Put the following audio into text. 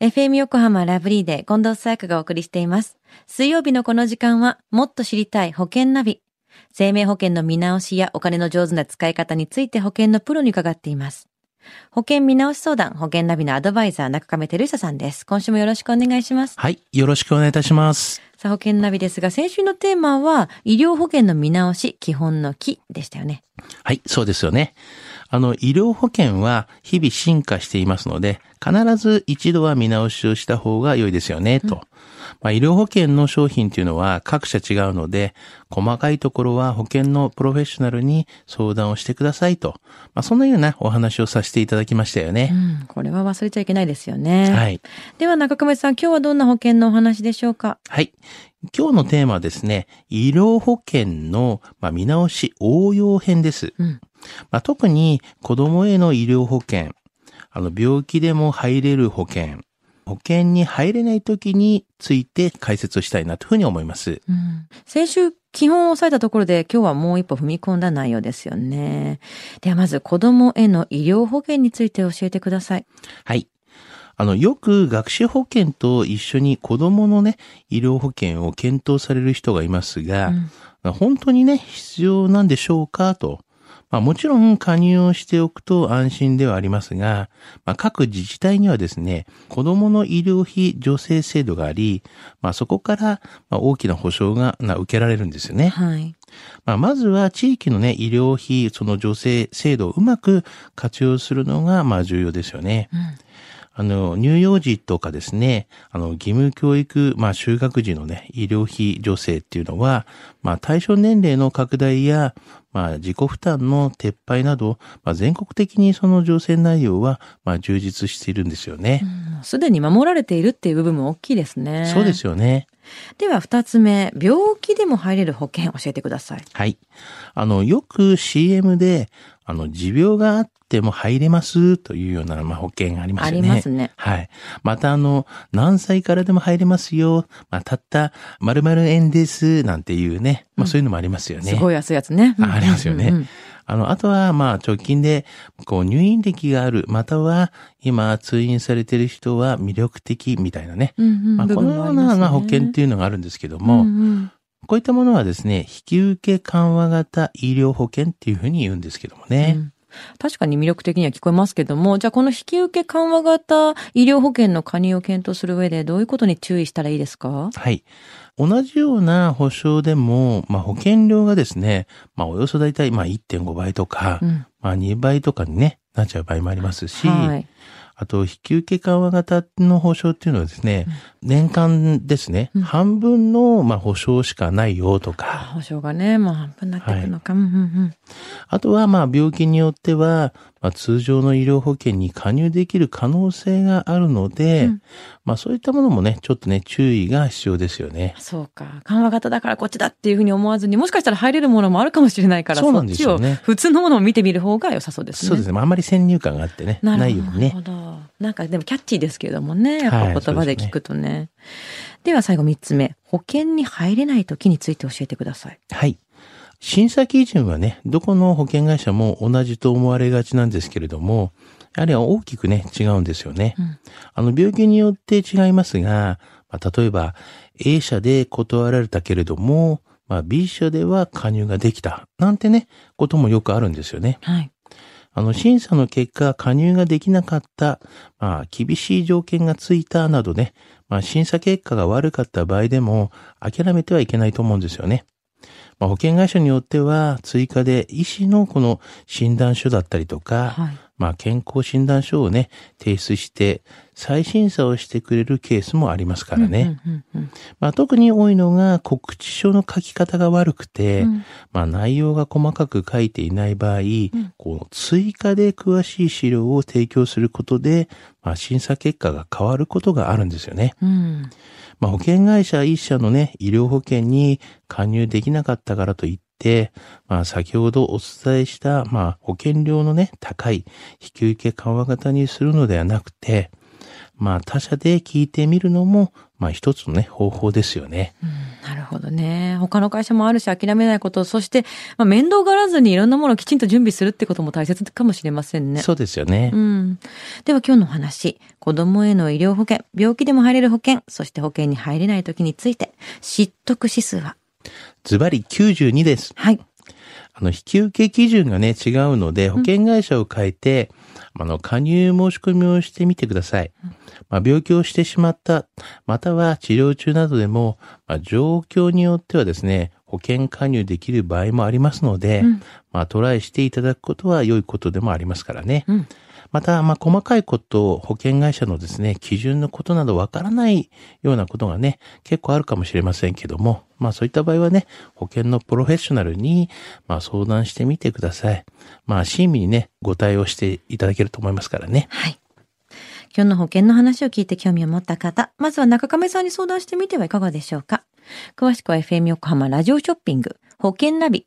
FM 横浜ラブリーで近藤沙耶香がお送りしています。水曜日のこの時間は、もっと知りたい保険ナビ。生命保険の見直しやお金の上手な使い方について保険のプロに伺っています。保険見直し相談、保険ナビのアドバイザー、中亀照久さんです。今週もよろしくお願いします。はい。よろしくお願いいたします。さあ、保険ナビですが、先週のテーマは、医療保険の見直し、基本の木でしたよね。はい。そうですよね。あの、医療保険は日々進化していますので、必ず一度は見直しをした方が良いですよね、と。まあ、医療保険の商品というのは各社違うので、細かいところは保険のプロフェッショナルに相談をしてくださいと。まあ、そんなようなお話をさせていただきましたようね。ん、これは忘れちゃいけないですよね。はい。では、中亀さん、今日はどんな保険のお話でしょうか？はい。今日のテーマはですね、医療保険の、まあ、見直し応用編です。うん。まあ、特に子供への医療保険、あの病気でも入れる保険、保険に入れない時について解説をしたいなというふうに思います。うん先週、基本を押さえたところで今日はもう一歩踏み込んだ内容ですよね。ではまず子供への医療保険について教えてください。はい。あの、よく学習保険と一緒に子供のね、医療保険を検討される人がいますが、うん本当にね、必要なんでしょうかと。まあもちろん加入をしておくと安心ではありますが、まあ各自治体にはですね、子供の医療費助成制度があり、まあそこからまあ大きな保障がな受けられるんですよね。はい。まあまずは地域のね、医療費、その助成制度をうまく活用するのがまあ重要ですよね。うんあの、乳幼児とかですね、あの、義務教育、まあ、就学時のね、医療費助成っていうのは、まあ、対象年齢の拡大や、まあ、自己負担の撤廃など、まあ、全国的にその助成内容は、まあ、充実しているんですよね。うんすでに守られているっていう部分も大きいですね。そうですよね。では二つ目、病気でも入れる保険教えてください。はい。あの、よく CM で、あの、持病があっても入れますというような、まあ、保険がありますよね。ありますね。はい。また、あの、何歳からでも入れますよ。まあ、たった、〇〇円です。なんていうね。まあ、そういうのもありますよね。すごい安いやつね。あありますよねうんうんあの、あとは、まあ、直近で、こう、入院歴がある、または、今、通院されている人は魅力的みたいなね。うんうんまあ、部このような、まあ、保険っていうのがあるんですけども、うんうんこういったものはですね、引き受け緩和型医療保険っていうふうに言うんですけどもね。うん確かに魅力的には聞こえますけども、じゃあこの引き受け緩和型医療保険の加入を検討する上でどういうことに注意したらいいですか？はい。同じような保証でも、まあ、保険料がですね、まあ、およそだいたい、まあ、1.5倍とか、うんまあ、2倍とかにね、なっちゃう場合もありますし、はい。あと、引き受け緩和型の保証っていうのはですね、年間ですね、うん半分の、まあ、保証しかないよとか、保証がね、もう半分になってくるのか。うんうんうんあとは、まあ、病気によっては、まあ、通常の医療保険に加入できる可能性があるので、うんまあ、そういったものもね、ちょっとね、注意が必要ですよね。そうか。緩和型だからこっちだっていうふうに思わずに、もしかしたら入れるものもあるかもしれないから、そうなんですよね普通のものを見てみる方が良さそうですね。そうですね。まあ、あんまり先入観があってね、なるないようにねほ。ど。なんかでもキャッチーですけれどもね。やっはいぱ言葉で聞くとね。では最後三つ目。保険に入れない時について教えてください。はい。審査基準はね、どこの保険会社も同じと思われがちなんですけれども、やはり大きくね、違うんですよね。うんあの、病気によって違いますが、まあ、例えば、A 社で断られたけれども、まあ、B 社では加入ができた。なんてね、こともよくあるんですよね。はい。あの、審査の結果、加入ができなかった、まあ、厳しい条件がついたなどね、まあ、審査結果が悪かった場合でも、諦めてはいけないと思うんですよね。まあ、保険会社によっては、追加で医師のこの診断書だったりとか、はい。まあ、健康診断書をね、提出して、再審査をしてくれるケースもありますからね。うんうんうんまあ、特に多いのが告知書の書き方が悪くて、うんまあ、内容が細かく書いていない場合、こう追加で詳しい資料を提供することで、まあ、審査結果が変わることがあるんですよね。うん。まあ、保険会社一社のね、医療保険に加入できなかったからといって、まあ、先ほどお伝えした、まあ、保険料のね、高い引き受け緩和型にするのではなくて、まあ他社で聞いてみるのも、まあ一つのね、方法ですよね。うん、なるほどね。他の会社もあるし諦めないこと、そして、まあ、面倒がらずにいろんなものをきちんと準備するってことも大切かもしれませんね。そうですよね。うん。では今日のお話、子供への医療保険、病気でも入れる保険、そして保険に入れない時について、知得指数はズバリ92です。はい。あの、引き受け基準がね、違うので、保険会社を変えて、あの、加入申し込みをしてみてください。まあ、病気をしてしまった、または治療中などでも、まあ、状況によってはですね、保険加入できる場合もありますので、うんまあ、トライしていただくことは良いことでもありますからね。うん。また、まあ、細かいこと、保険会社のですね、基準のことなどわからないようなことがね、結構あるかもしれませんけども、まあ、そういった場合はね、保険のプロフェッショナルに、まあ、相談してみてください。まあ、親身にね、ご対応していただけると思いますからね。はい。今日の保険の話を聞いて興味を持った方、まずは中亀さんに相談してみてはいかがでしょうか。詳しくは FM 横浜ラジオショッピング、保険ナビ、